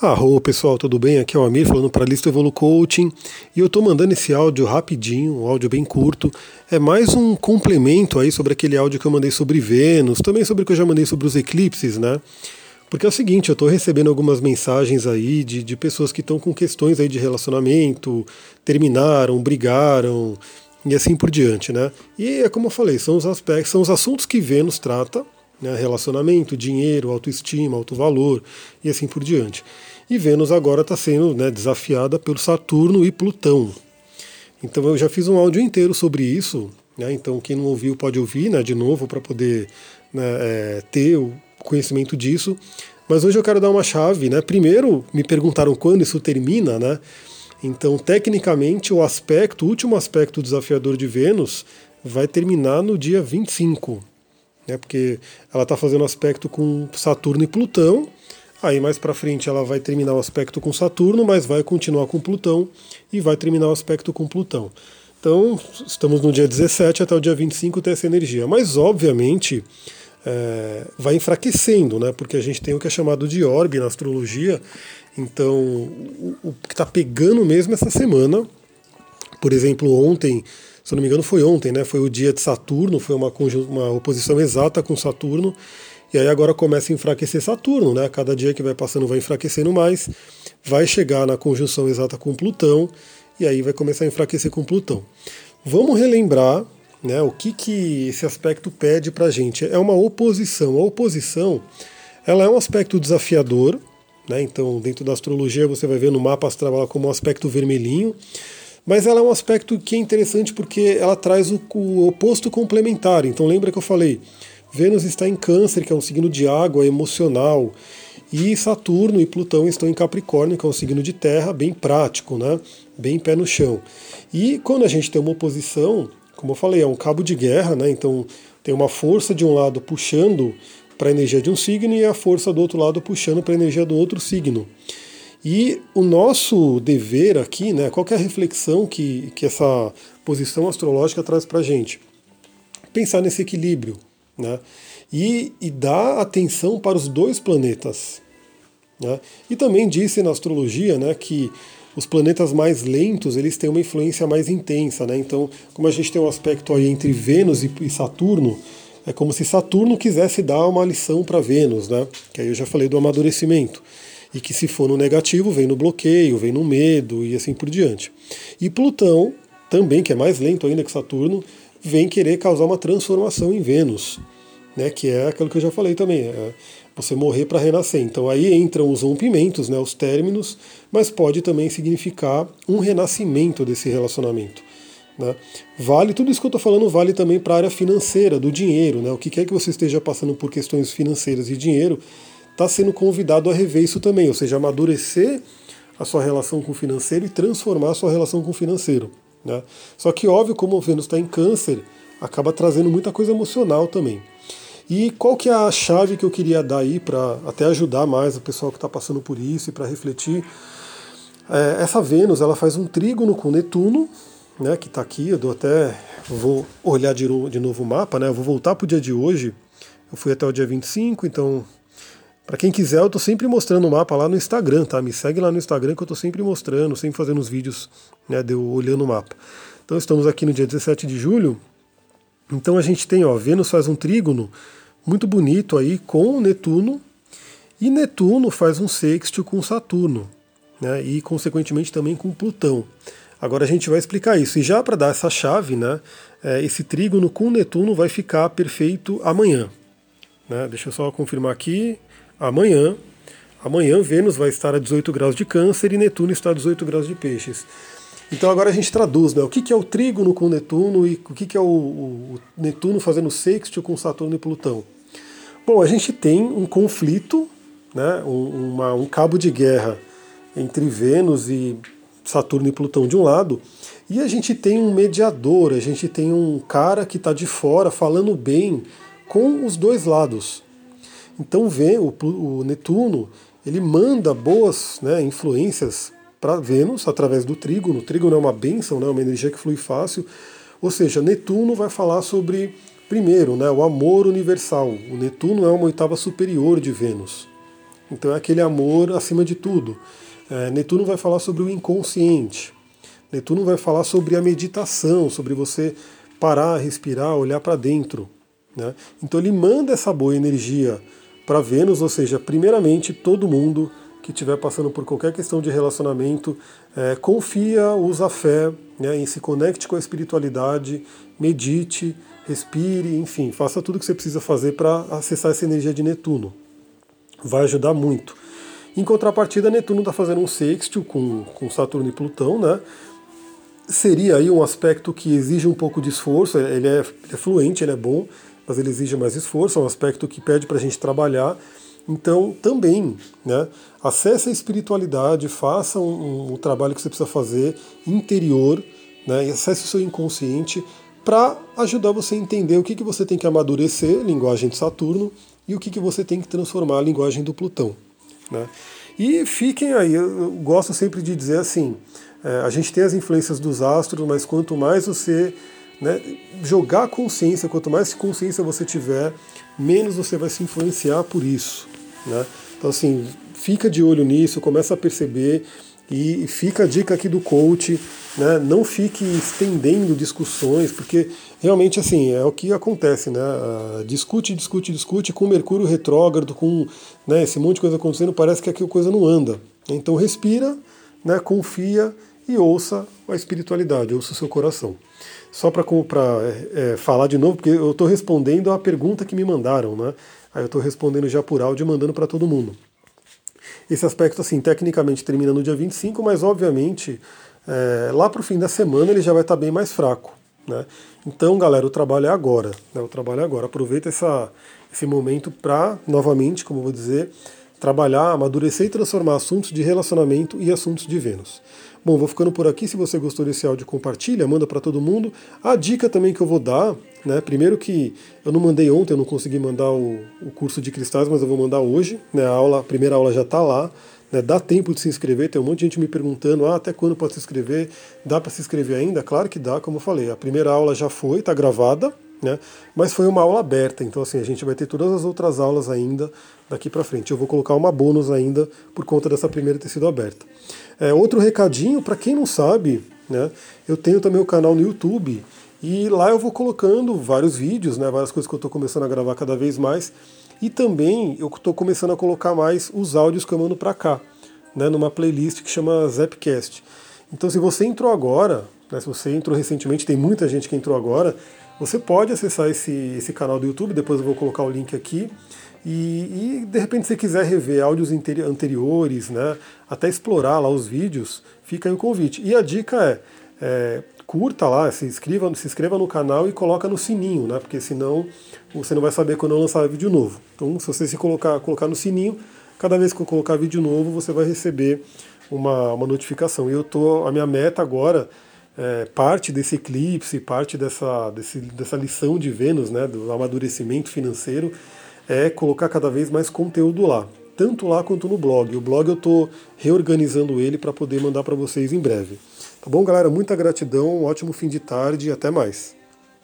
Arro pessoal, tudo bem? Aqui é o Amir falando para a Lista Evolu Coaching e eu estou mandando esse áudio rapidinho, um áudio bem curto. É mais um complemento aí sobre aquele áudio que eu mandei sobre Vênus, também sobre o que eu já mandei sobre os eclipses, né? Porque é o seguinte, eu estou recebendo algumas mensagens aí de, de pessoas que estão com questões aí de relacionamento, terminaram, brigaram e assim por diante, né? E é como eu falei, são os aspectos, são os assuntos que Vênus trata né, relacionamento, dinheiro, autoestima, alto valor e assim por diante. E Vênus agora está sendo né, desafiada pelo Saturno e Plutão. Então eu já fiz um áudio inteiro sobre isso, né, então quem não ouviu pode ouvir né, de novo para poder né, é, ter o conhecimento disso. Mas hoje eu quero dar uma chave. Né? Primeiro, me perguntaram quando isso termina, né? Então, tecnicamente, o aspecto, o último aspecto desafiador de Vênus vai terminar no dia 25, né, porque ela está fazendo aspecto com Saturno e Plutão. Aí mais para frente ela vai terminar o aspecto com Saturno, mas vai continuar com Plutão e vai terminar o aspecto com Plutão. Então, estamos no dia 17 até o dia 25 ter essa energia. Mas, obviamente, é, vai enfraquecendo, né? Porque a gente tem o que é chamado de orbe na astrologia. Então, o, o que está pegando mesmo essa semana, por exemplo, ontem se eu não me engano foi ontem, né? Foi o dia de Saturno, foi uma, uma oposição exata com Saturno. E aí agora começa a enfraquecer Saturno, né? Cada dia que vai passando vai enfraquecendo mais, vai chegar na conjunção exata com Plutão, e aí vai começar a enfraquecer com Plutão. Vamos relembrar né, o que, que esse aspecto pede para a gente. É uma oposição. A oposição ela é um aspecto desafiador, né? então dentro da astrologia você vai ver no mapa astral como um aspecto vermelhinho, mas ela é um aspecto que é interessante porque ela traz o, o oposto complementar. Então lembra que eu falei, Vênus está em Câncer, que é um signo de água emocional, e Saturno e Plutão estão em Capricórnio, que é um signo de terra, bem prático, né? bem pé no chão. E quando a gente tem uma oposição, como eu falei, é um cabo de guerra, né? então tem uma força de um lado puxando para a energia de um signo e a força do outro lado puxando para a energia do outro signo. E o nosso dever aqui, né, qual é a reflexão que, que essa posição astrológica traz para a gente? Pensar nesse equilíbrio né, e, e dar atenção para os dois planetas. Né? E também disse na astrologia né, que os planetas mais lentos eles têm uma influência mais intensa. Né? Então, como a gente tem um aspecto aí entre Vênus e, e Saturno, é como se Saturno quisesse dar uma lição para Vênus, né? que aí eu já falei do amadurecimento e que se for no negativo vem no bloqueio, vem no medo e assim por diante. E Plutão, também que é mais lento ainda que Saturno, vem querer causar uma transformação em Vênus, né, que é aquilo que eu já falei também, é você morrer para renascer. Então aí entram os rompimentos, né, os términos, mas pode também significar um renascimento desse relacionamento. Né? Vale, tudo isso que eu estou falando vale também para a área financeira, do dinheiro. Né? O que quer que você esteja passando por questões financeiras e dinheiro, está sendo convidado a rever isso também, ou seja, amadurecer a sua relação com o financeiro e transformar a sua relação com o financeiro. Né? Só que, óbvio, como Vênus está em câncer, acaba trazendo muita coisa emocional também. E qual que é a chave que eu queria dar aí para até ajudar mais o pessoal que está passando por isso e para refletir? É, essa Vênus ela faz um trígono com Netuno, né, que está aqui, eu dou até vou olhar de, de novo o mapa, né, eu vou voltar para o dia de hoje, eu fui até o dia 25, então para quem quiser, eu estou sempre mostrando o mapa lá no Instagram, tá? Me segue lá no Instagram que eu estou sempre mostrando, sempre fazendo os vídeos né, de eu olhando o mapa. Então estamos aqui no dia 17 de julho. Então a gente tem, ó, Vênus faz um trígono muito bonito aí com Netuno, e Netuno faz um sexto com Saturno, né? E consequentemente também com Plutão. Agora a gente vai explicar isso. E já para dar essa chave, né? É, esse trígono com Netuno vai ficar perfeito amanhã. Né? Deixa eu só confirmar aqui amanhã. Amanhã Vênus vai estar a 18 graus de câncer e Netuno está a 18 graus de peixes. Então agora a gente traduz, né? O que, é o trígono com Netuno e o que, é o, o, o Netuno fazendo sexto com Saturno e Plutão? Bom, a gente tem um conflito, né? Um, uma, um cabo de guerra entre Vênus e Saturno e Plutão de um lado, e a gente tem um mediador, a gente tem um cara que está de fora falando bem com os dois lados. Então vê o, o Netuno, ele manda boas né, influências para Vênus através do trígono. O trígono é uma bênção, né, uma energia que flui fácil. Ou seja, Netuno vai falar sobre, primeiro, né, o amor universal. O Netuno é uma oitava superior de Vênus. Então é aquele amor acima de tudo. É, Netuno vai falar sobre o inconsciente. Netuno vai falar sobre a meditação, sobre você parar, respirar, olhar para dentro. Né? Então ele manda essa boa energia para Vênus, ou seja, primeiramente todo mundo que estiver passando por qualquer questão de relacionamento, é, confia, usa fé, né, e se conecte com a espiritualidade, medite, respire, enfim, faça tudo o que você precisa fazer para acessar essa energia de Netuno. Vai ajudar muito. Em contrapartida, Netuno está fazendo um sextil com, com Saturno e Plutão, né? Seria aí um aspecto que exige um pouco de esforço, ele é, ele é fluente, ele é bom, mas ele exige mais esforço, é um aspecto que pede para a gente trabalhar. Então, também, né, acesse a espiritualidade, faça um, um, um trabalho que você precisa fazer interior, né, e acesse o seu inconsciente para ajudar você a entender o que, que você tem que amadurecer, linguagem de Saturno, e o que, que você tem que transformar, a linguagem do Plutão. Né. E fiquem aí, eu gosto sempre de dizer assim, é, a gente tem as influências dos astros, mas quanto mais você né, jogar consciência, quanto mais consciência você tiver, menos você vai se influenciar por isso. Né? Então, assim, fica de olho nisso, começa a perceber e fica a dica aqui do coach, né? não fique estendendo discussões, porque realmente assim é o que acontece, né? Uh, discute, discute, discute com Mercúrio retrógrado, com né, esse monte de coisa acontecendo, parece que aqui a coisa não anda. Então respira, né, confia e ouça a espiritualidade, ouça o seu coração. Só para é, é, falar de novo, porque eu estou respondendo a pergunta que me mandaram, né? Aí eu estou respondendo já por áudio e mandando para todo mundo. Esse aspecto, assim, tecnicamente termina no dia 25, mas obviamente é, lá para o fim da semana ele já vai estar tá bem mais fraco. Né? Então, galera, o trabalho é agora. Né? O trabalho é agora. Aproveita essa, esse momento para, novamente, como eu vou dizer, trabalhar, amadurecer e transformar assuntos de relacionamento e assuntos de Vênus. Bom, vou ficando por aqui. Se você gostou desse áudio, compartilha, manda para todo mundo. A dica também que eu vou dar, né? Primeiro que eu não mandei ontem, eu não consegui mandar o, o curso de cristais, mas eu vou mandar hoje. Né? A aula, a primeira aula já está lá. Né? Dá tempo de se inscrever. Tem um monte de gente me perguntando, ah, até quando pode se inscrever? Dá para se inscrever ainda? Claro que dá, como eu falei. A primeira aula já foi, está gravada. Né? Mas foi uma aula aberta, então assim a gente vai ter todas as outras aulas ainda daqui para frente. Eu vou colocar uma bônus ainda por conta dessa primeira ter sido aberta. É, outro recadinho, para quem não sabe, né, eu tenho também o canal no YouTube e lá eu vou colocando vários vídeos, né, várias coisas que eu estou começando a gravar cada vez mais. E também eu estou começando a colocar mais os áudios que eu mando para cá, né, numa playlist que chama Zapcast. Então se você entrou agora, né, se você entrou recentemente, tem muita gente que entrou agora, você pode acessar esse, esse canal do YouTube, depois eu vou colocar o link aqui. E, e, de repente se quiser rever áudios anteriores, né, até explorar lá os vídeos, fica aí o convite. E a dica é, é curta lá, se inscreva, se inscreva no canal e coloca no sininho, né, porque senão você não vai saber quando eu lançar vídeo novo. Então se você se colocar, colocar no sininho, cada vez que eu colocar vídeo novo você vai receber uma, uma notificação. E eu tô, a minha meta agora, é, parte desse eclipse, parte dessa, desse, dessa lição de Vênus, né, do amadurecimento financeiro, é colocar cada vez mais conteúdo lá, tanto lá quanto no blog. O blog eu estou reorganizando ele para poder mandar para vocês em breve. Tá bom, galera? Muita gratidão, um ótimo fim de tarde e até mais.